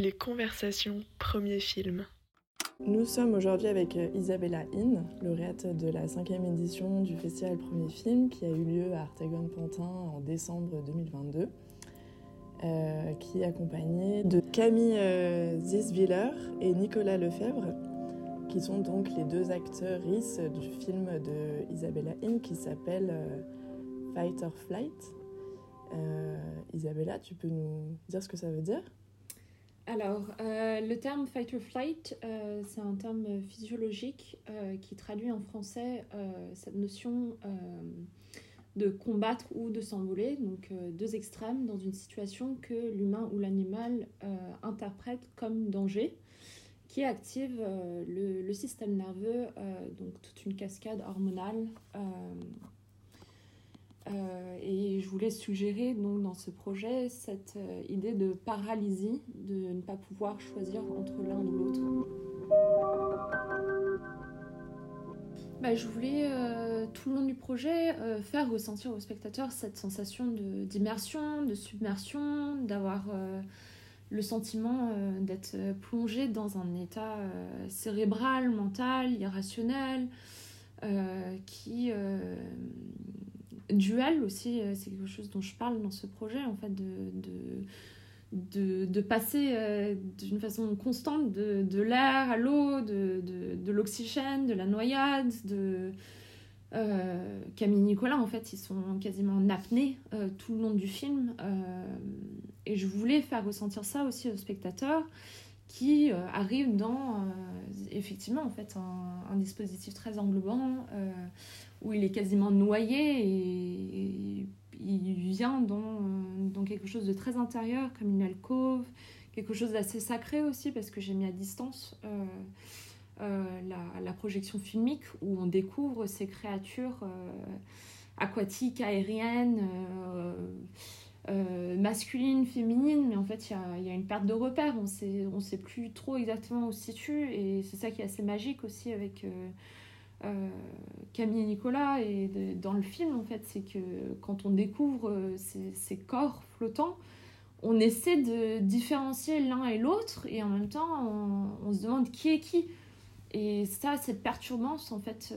Les conversations, premier film. Nous sommes aujourd'hui avec euh, Isabella In, lauréate de la cinquième édition du festival Premier Film qui a eu lieu à Artegon-Pantin en décembre 2022, euh, qui est accompagnée de Camille euh, Ziswiller et Nicolas Lefebvre, qui sont donc les deux acteurs du film de Isabella In qui s'appelle euh, Fight or Flight. Isabella, tu peux nous dire ce que ça veut dire? Alors, euh, le terme fight or flight, euh, c'est un terme physiologique euh, qui traduit en français cette notion de combattre ou de s'envoler, donc deux extrêmes dans une situation que l'humain ou l'animal interprète comme danger, qui active le, le, système nerveux, donc toute une cascade hormonale euh, et je voulais suggérer donc, dans ce projet cette euh, idée de paralysie, de ne pas pouvoir choisir entre l'un ou l'autre. Bah, je voulais euh, tout le long du projet faire ressentir aux spectateurs cette sensation d'immersion, de, submersion, d'avoir le sentiment d'être plongé dans un état cérébral, mental, irrationnel, qui duel aussi, euh, c'est quelque chose dont je parle dans ce projet, en fait, de, de, de, passer euh, d'une façon constante de, l'air à l'eau, de, l'oxygène, de la noyade, de... Euh, Camille Nicolas, en fait, ils sont quasiment en apnée tout le long du film. et je voulais faire ressentir ça aussi aux spectateurs qui arrivent dans, effectivement, en fait, un, dispositif très englobant où il est quasiment noyé et, il vient dans, dans, quelque chose de très intérieur, comme une alcôve, quelque chose d'assez sacré aussi, parce que j'ai mis à distance euh, euh, la, la, projection filmique où on découvre ces créatures euh, aquatiques, aériennes. Masculines, féminines, mais en fait, il y a, une perte de repère. On ne on sait plus trop exactement où se situe, et c'est ça qui est assez magique aussi avec euh, Camille et Nicolas et dans le film en fait c'est que quand on découvre euh, ces, corps flottants on essaie de différencier l'un et l'autre et en même temps on, se demande qui est qui et ça cette perturbance en fait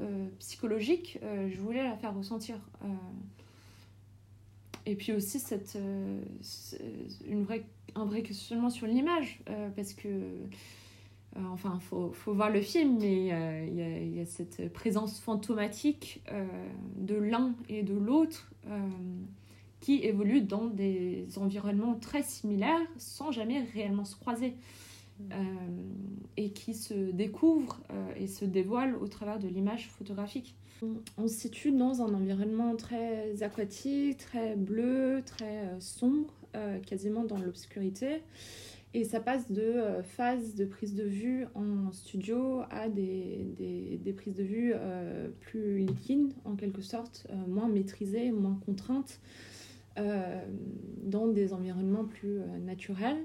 euh, psychologique je voulais la faire ressentir et puis aussi cette une vraie un vrai questionnement sur l'image parce que euh, enfin, faut, faut, voir le film, mais euh, il y, a cette présence fantomatique euh, de l'un et de l'autre qui évoluent dans des environnements très similaires sans jamais réellement se croiser. Mm. et qui se découvrent et se dévoilent au travers de l'image photographique. On se situe dans un environnement très aquatique, très bleu, très sombre, quasiment dans l'obscurité. Et ça passe de euh, phases de prise de vue en studio à des, prises de vue euh, plus liquides, en quelque sorte, euh, moins maîtrisées, moins contraintes, dans des environnements plus naturels.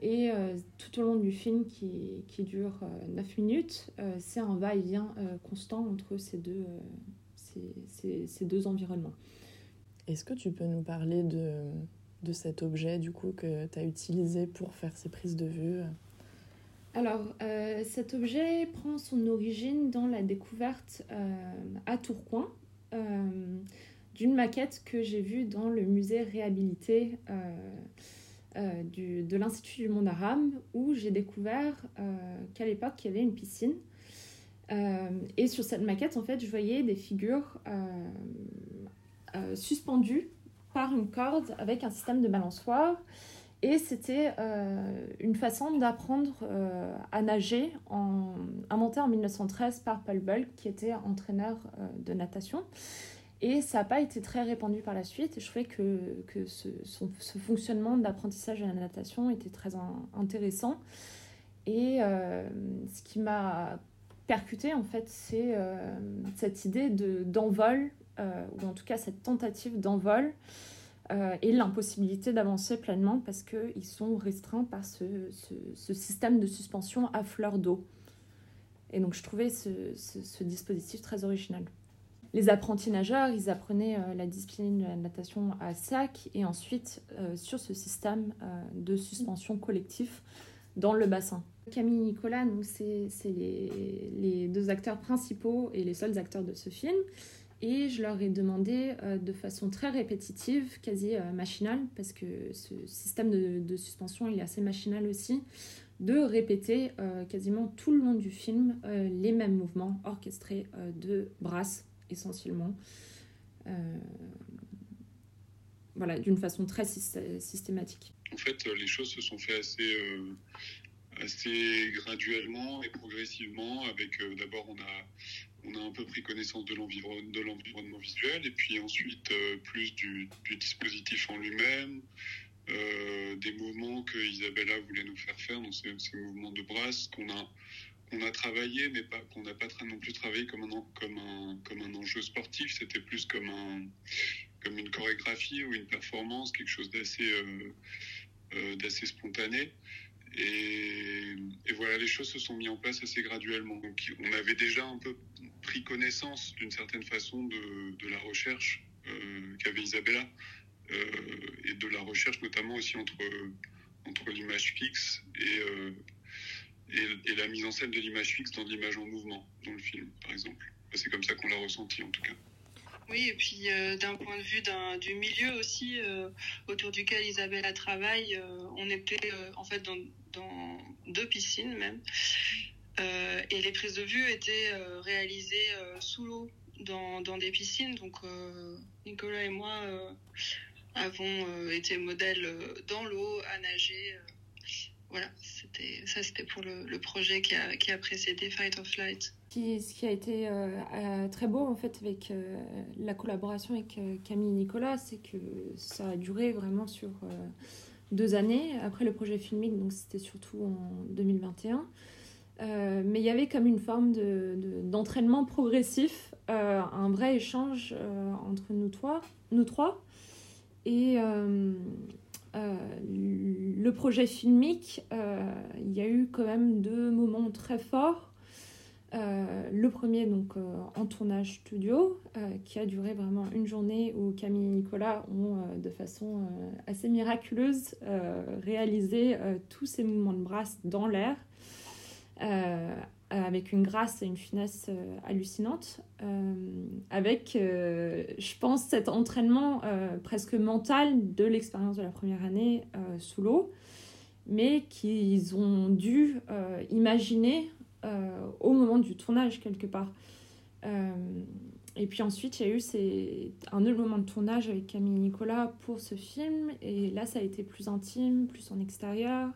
Et tout au long du film, qui, qui dure 9 minutes, c'est un va-et-vient constant entre ces deux, ces, ces, ces deux environnements. Est-ce que tu peux nous parler de de cet objet du coup que tu as utilisé pour faire ces prises de vue? Alors, euh, cet objet prend son origine dans la découverte euh, à Tourcoing euh, d'une maquette que j'ai vue dans le musée réhabilité du, de l'Institut du monde arabe, où j'ai découvert qu'à l'époque, il y avait une piscine. et sur cette maquette, en fait, je voyais des figures suspendues par une corde avec un système de balançoire. Et c'était euh, une façon d'apprendre euh, à nager, en, inventée en 1913 par Paul Bulk, qui était entraîneur euh, de natation. Et ça n'a pas été très répandu par la suite. Je trouvais que, que ce, ce fonctionnement d'apprentissage de la natation était très intéressant. Et ce qui m'a percuté, en fait, c'est cette idée d'envol euh, ou en tout cas cette tentative d'envol, euh, et l'impossibilité d'avancer pleinement parce qu'ils sont restreints par ce, ce, système de suspension à fleur d'eau. Et donc je trouvais ce, ce, dispositif très original. Les apprentis nageurs, ils apprenaient la discipline de la natation à sac et ensuite sur ce système de suspension collective dans le bassin. Camille et Nicolas, c'est les, deux acteurs principaux et les seuls acteurs de ce film. Et je leur ai demandé euh, de façon très répétitive, quasi euh, machinale, parce que ce système de, suspension est assez machinal aussi, de répéter euh, quasiment tout le long du film les mêmes mouvements orchestrés de brasses essentiellement. voilà, d'une façon très systématique. En fait, les choses se sont fait assez assez graduellement et progressivement. Avec d'abord, on a on a un peu pris connaissance de l'environnement visuel et puis ensuite euh, plus du, dispositif en lui-même, euh, des mouvements que Isabella voulait nous faire faire, donc ces, mouvements de brasse qu'on a, qu'on a travaillé, mais pas, qu'on n'a pas non plus travaillé comme un, enjeu sportif, c'était plus comme, un, comme une chorégraphie ou une performance, quelque chose d'assez, euh, d'assez spontané. Et, voilà, les choses se sont mises en place assez graduellement. On avait déjà un peu pris connaissance d'une certaine façon de, la recherche euh, qu'avait Isabella euh, et de la recherche notamment aussi entre, entre l'image fixe et, euh, et, la mise en scène de l'image fixe dans l'image en mouvement dans le film, par exemple. C'est comme ça qu'on l'a ressenti en tout cas. Oui, et puis d'un point de vue du milieu aussi, autour duquel Isabella travaille, on était en fait dans, deux piscines même. Euh, et les prises de vue étaient euh, réalisées euh, sous l'eau, dans, dans, des piscines. Donc Nicolas et moi avons été modèles dans l'eau, à nager. Voilà, c'était, ça c'était pour le, le, projet qui a, qui a précédé Fight of Flight. Ce qui a été très beau en fait avec la collaboration avec Camille et Nicolas, c'est que ça a duré vraiment sur deux années après le projet filmique, donc c'était surtout en 2021. Euh, mais il y avait comme une forme d'entraînement de, progressif, euh, un vrai échange euh, entre nous trois. Nous trois. Et le projet filmique, il y a eu quand même deux moments très forts. le premier, donc en tournage studio, qui a duré vraiment une journée où Camille et Nicolas ont, de façon assez miraculeuse, réalisé tous ces mouvements de bras dans l'air. Euh, avec une grâce et une finesse euh, hallucinante, euh, avec, je pense, cet entraînement presque mental de l'expérience de la première année sous l'eau, mais qu'ils ont dû imaginer au moment du tournage quelque part. et puis ensuite, il y a eu un autre moment de tournage avec Camille Nicolas pour ce film, et là, ça a été plus intime, plus en extérieur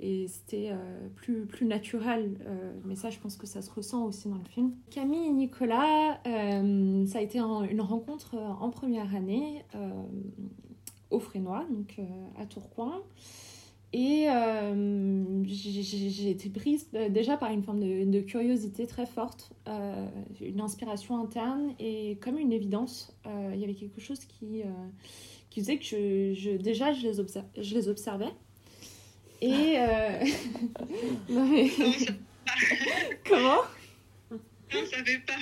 et c'était euh, plus, plus naturel. Euh, mais ça, je pense que ça se ressent aussi dans le film. Camille et Nicolas, euh, ça a été une rencontre en première année au Frénois, donc à Tourcoing. Et j'ai été prise déjà par une forme de, curiosité très forte, une inspiration interne et comme une évidence. Il y avait quelque chose qui, qui faisait que je déjà je les, je les observais et. Euh... non, mais... Comment? Non, ça fait pas.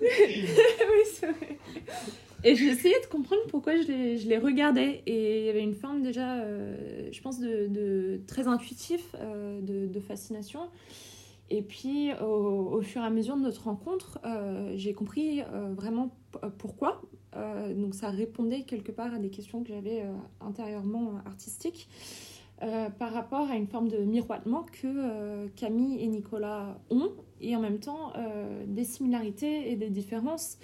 oui, c'est vrai. Et j'essayais de comprendre pourquoi je les, je les, regardais. Et il y avait une forme déjà, euh, je pense, de, de très intuitif, euh, de, de, fascination. Et puis, au, au, fur et à mesure de notre rencontre, euh, j'ai compris vraiment pourquoi. donc, ça répondait quelque part à des questions que j'avais intérieurement artistiques. Euh, par rapport à une forme de miroitement que euh, Camille et Nicolas ont, et en même temps euh, des similarités et des différences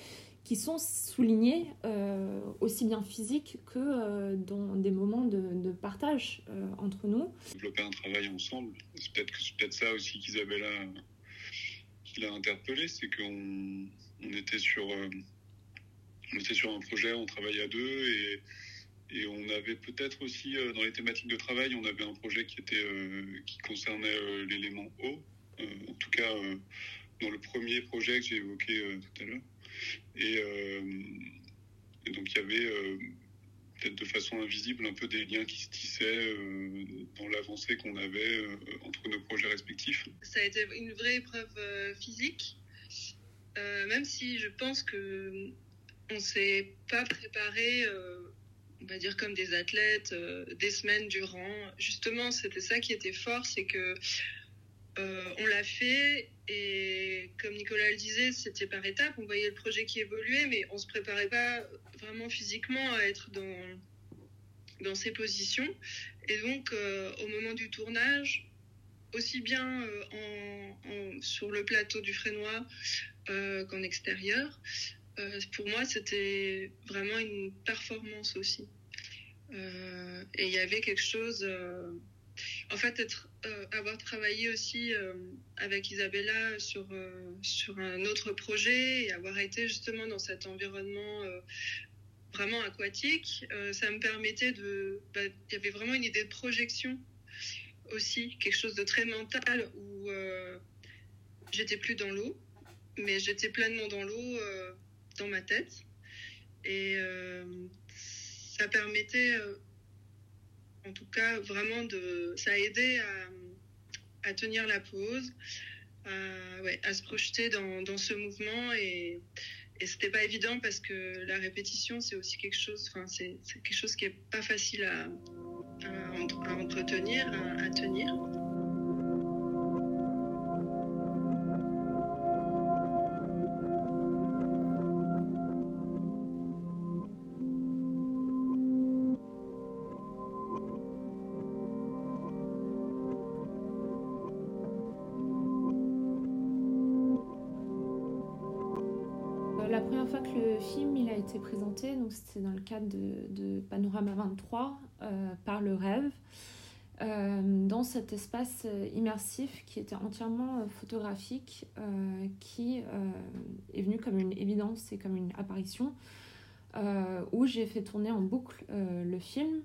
qui sont soulignées aussi bien physiques que dans des moments de, partage entre nous. Développer un travail ensemble, c'est peut-être peut ça aussi qu'Isabella qui l'a interpellé, c'est qu'on on était, sur, on était sur un projet, on travaillait à deux et et on avait peut-être aussi, euh, dans les thématiques de travail, on avait un projet qui, était, euh, qui concernait euh, l'élément eau. en tout cas, dans le premier projet que j'ai évoqué tout à l'heure. Et, donc, il y avait peut-être de façon invisible un peu des liens qui se tissaient dans l'avancée qu'on avait entre nos projets respectifs. Ça a été une vraie épreuve physique même si je pense que on s'est pas préparé, on va dire comme des athlètes, des semaines durant. Justement, c'était ça qui était fort, c'est que on l'a fait et comme Nicolas le disait, c'était par étapes. On voyait le projet qui évoluait, mais on se préparait pas vraiment physiquement à être dans dans ces positions. Et donc, au moment du tournage, aussi bien euh, sur le plateau du Frénois euh, qu'en extérieur. Euh, pour moi, c'était vraiment une performance aussi. et il y avait quelque chose. en fait, avoir travaillé aussi avec Isabella sur, sur un autre projet et avoir été justement dans cet environnement vraiment aquatique, ça me permettait de. Bah, il y avait vraiment une idée de projection aussi quelque chose de très mental où euh, j'étais plus dans l'eau, mais j'étais pleinement dans l'eau euh, dans ma tête. Et euh, ça permettait, en tout cas, vraiment de. Ça a aidé à, tenir la pause, à, ouais, à se projeter dans, ce mouvement. Et, et c'était pas évident parce que la répétition, c'est aussi quelque chose, enfin, c'est quelque chose qui est pas facile à, entretenir, à tenir. Présenté, donc c'était dans le cadre de, Panorama 23 euh, par le rêve, euh, dans cet espace euh, immersif qui était entièrement photographique, qui est venu comme une évidence et comme une apparition, où j'ai fait tourner en boucle le film.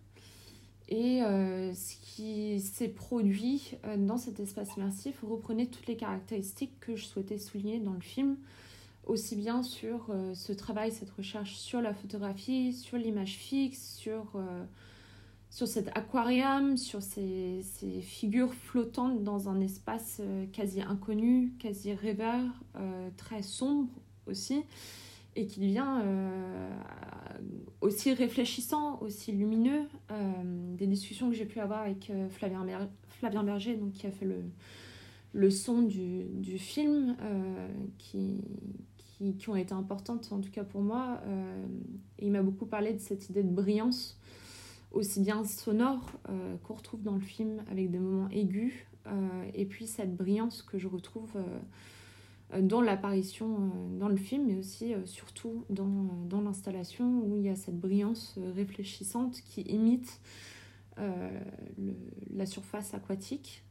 Et ce qui s'est produit dans cet espace immersif reprenait toutes les caractéristiques que je souhaitais souligner dans le film, aussi bien sur euh, ce travail, cette recherche sur la photographie, sur l'image fixe, sur, euh, sur cet aquarium, sur ces, ces, figures flottantes dans un espace euh, quasi inconnu, quasi rêveur, très sombre aussi, et qui devient aussi réfléchissant, aussi lumineux. des discussions que j'ai pu avoir avec Flavien, Berger, donc, qui a fait le, le son du, du film, qui, qui, ont été importantes, en tout cas pour moi. Euh, il m'a beaucoup parlé de cette idée de brillance, aussi bien sonore euh, qu'on retrouve dans le film avec des moments aigus, euh, et puis cette brillance que je retrouve dans l'apparition dans le film, mais aussi surtout dans, dans l'installation où il y a cette brillance réfléchissante qui imite la surface aquatique.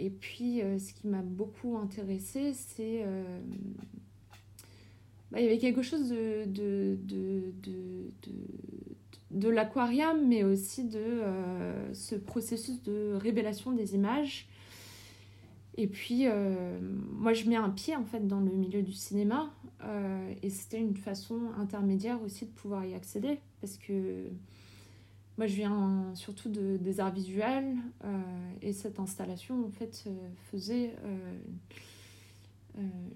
Et puis, ce qui m'a beaucoup intéressé, c'est bah, il y avait quelque chose de, de, de, de, de l'aquarium, mais aussi de euh, ce processus de révélation des images. Et puis, euh, moi, je mets un pied en fait dans le milieu du cinéma, euh, et c'était une façon intermédiaire aussi de pouvoir y accéder, parce que moi, je viens surtout de, des arts visuels, et cette installation en fait faisait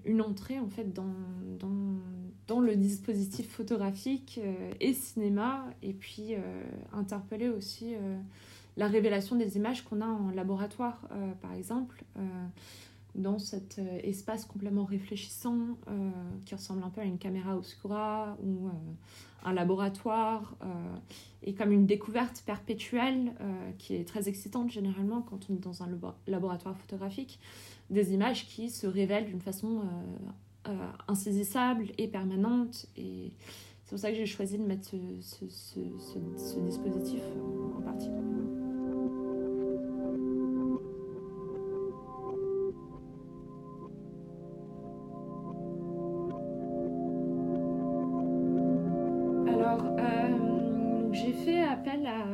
une entrée en fait dans, dans, dans le dispositif photographique euh, et cinéma et puis euh, interpeller aussi la révélation des images qu'on a en laboratoire par exemple dans cet espace complètement réfléchissant qui ressemble un peu à une caméra oscura ou un laboratoire et comme une découverte perpétuelle qui est très excitante généralement quand on est dans un laboratoire photographique des images qui se révèlent d'une façon euh, euh, insaisissable et permanente. Et c'est pour ça que j'ai choisi de mettre ce, dispositif en partie. Appel à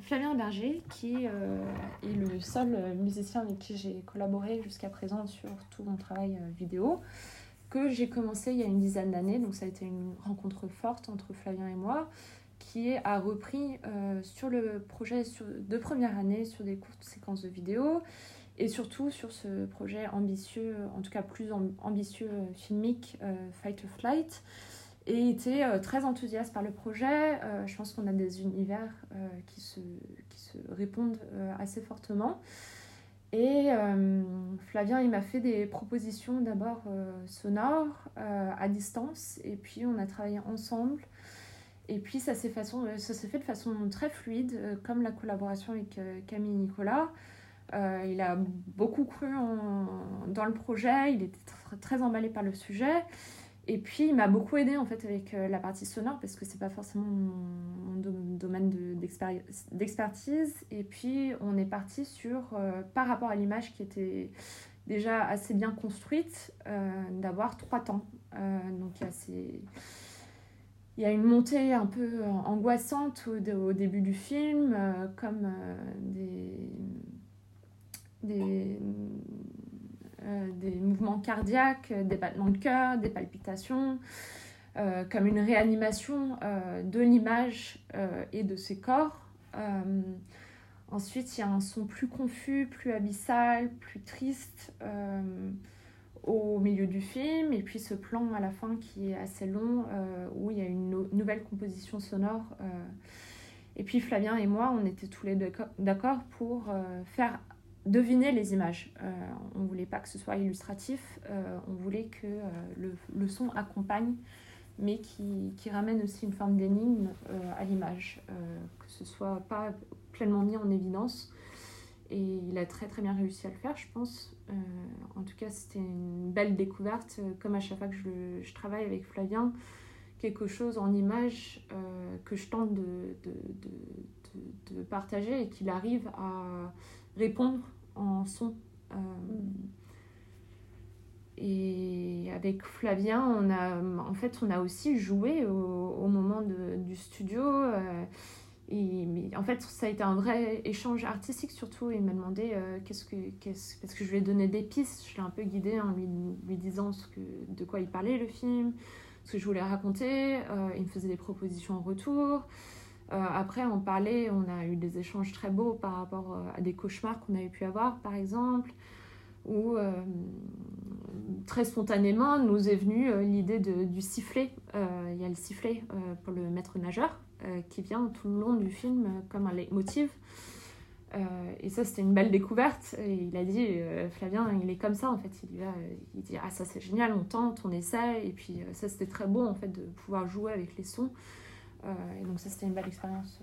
Flavien Berger, qui euh, est le seul musicien avec qui j'ai collaboré jusqu'à présent sur tout mon travail euh, vidéo, que j'ai commencé il y a une dizaine d'années. Donc ça a été une rencontre forte entre Flavien et moi, qui a repris euh, sur le projet de première année sur des courtes séquences de vidéos Et surtout sur ce projet ambitieux, en tout cas plus ambitieux filmique, Fight or Flight, et était très enthousiaste par le projet. je pense qu'on a des univers qui, se, qui se répondent assez fortement. Et Flavien, il m'a fait des propositions d'abord sonores à distance, et puis on a travaillé ensemble et puis ça s'est, euh, fait de façon très fluide, euh, comme la collaboration avec euh, Camille Nicolas. il a beaucoup cru dans le projet, il était très emballé par le sujet. Et puis, il m'a beaucoup aidé en fait avec la partie sonore parce que c'est pas forcément mon, domaine d'expertise. Et puis, on est parti sur, par rapport à l'image qui était déjà assez bien construite, d'avoir trois temps. donc, il y a il y a une montée un peu angoissante au, début du film, euh, comme euh, des, euh, des, mouvements cardiaques, des battements de cœur, des palpitations, comme une réanimation de l'image et de ses corps. ensuite, il y a un son plus confus, plus abyssal, plus triste au milieu du film, et puis ce plan à la fin qui est assez long, euh, où il y a une nouvelle composition sonore. Euh. et puis Flavien et moi, on était tous les deux d'accord pour euh, faire deviner les images. on voulait pas que ce soit illustratif, on voulait que le, le, son accompagne, mais qui, ramène aussi une forme d'énigme à l'image, que ce soit pas pleinement mis en évidence. Et il a très très bien réussi à le faire, je pense. Euh, en tout cas, c'était une belle découverte. Euh, comme à chaque fois que je, travaille avec Flavien, quelque chose en image euh, que je tente de partager et qu'il arrive à répondre en son. Et avec Flavien, on a, en fait, on a aussi joué au, au moment du studio. Et, mais en fait, ça a été un vrai échange artistique surtout. Il m'a demandé euh, qu'est-ce que. Qu'est-ce, parce que je lui ai donné des pistes, je l'ai un peu guidé en lui, lui disant ce que, de quoi il parlait le film, ce que je voulais raconter. Euh, il me faisait des propositions en retour. Euh, après, on parlait, on a eu des échanges très beaux par rapport à des cauchemars qu'on avait pu avoir, par exemple, où très spontanément nous est venue l'idée du sifflet. Il y a le sifflet pour le maître nageur euh, qui vient tout le long du film euh, comme un leitmotiv. Euh, et ça, c'était une belle découverte. Il a dit, Flavien, il est comme ça en fait. Il, il dit, ah ça c'est génial, on tente, on essaie. Et puis ça, c'était très beau en fait de pouvoir jouer avec les sons. Et donc ça, c'était une belle expérience.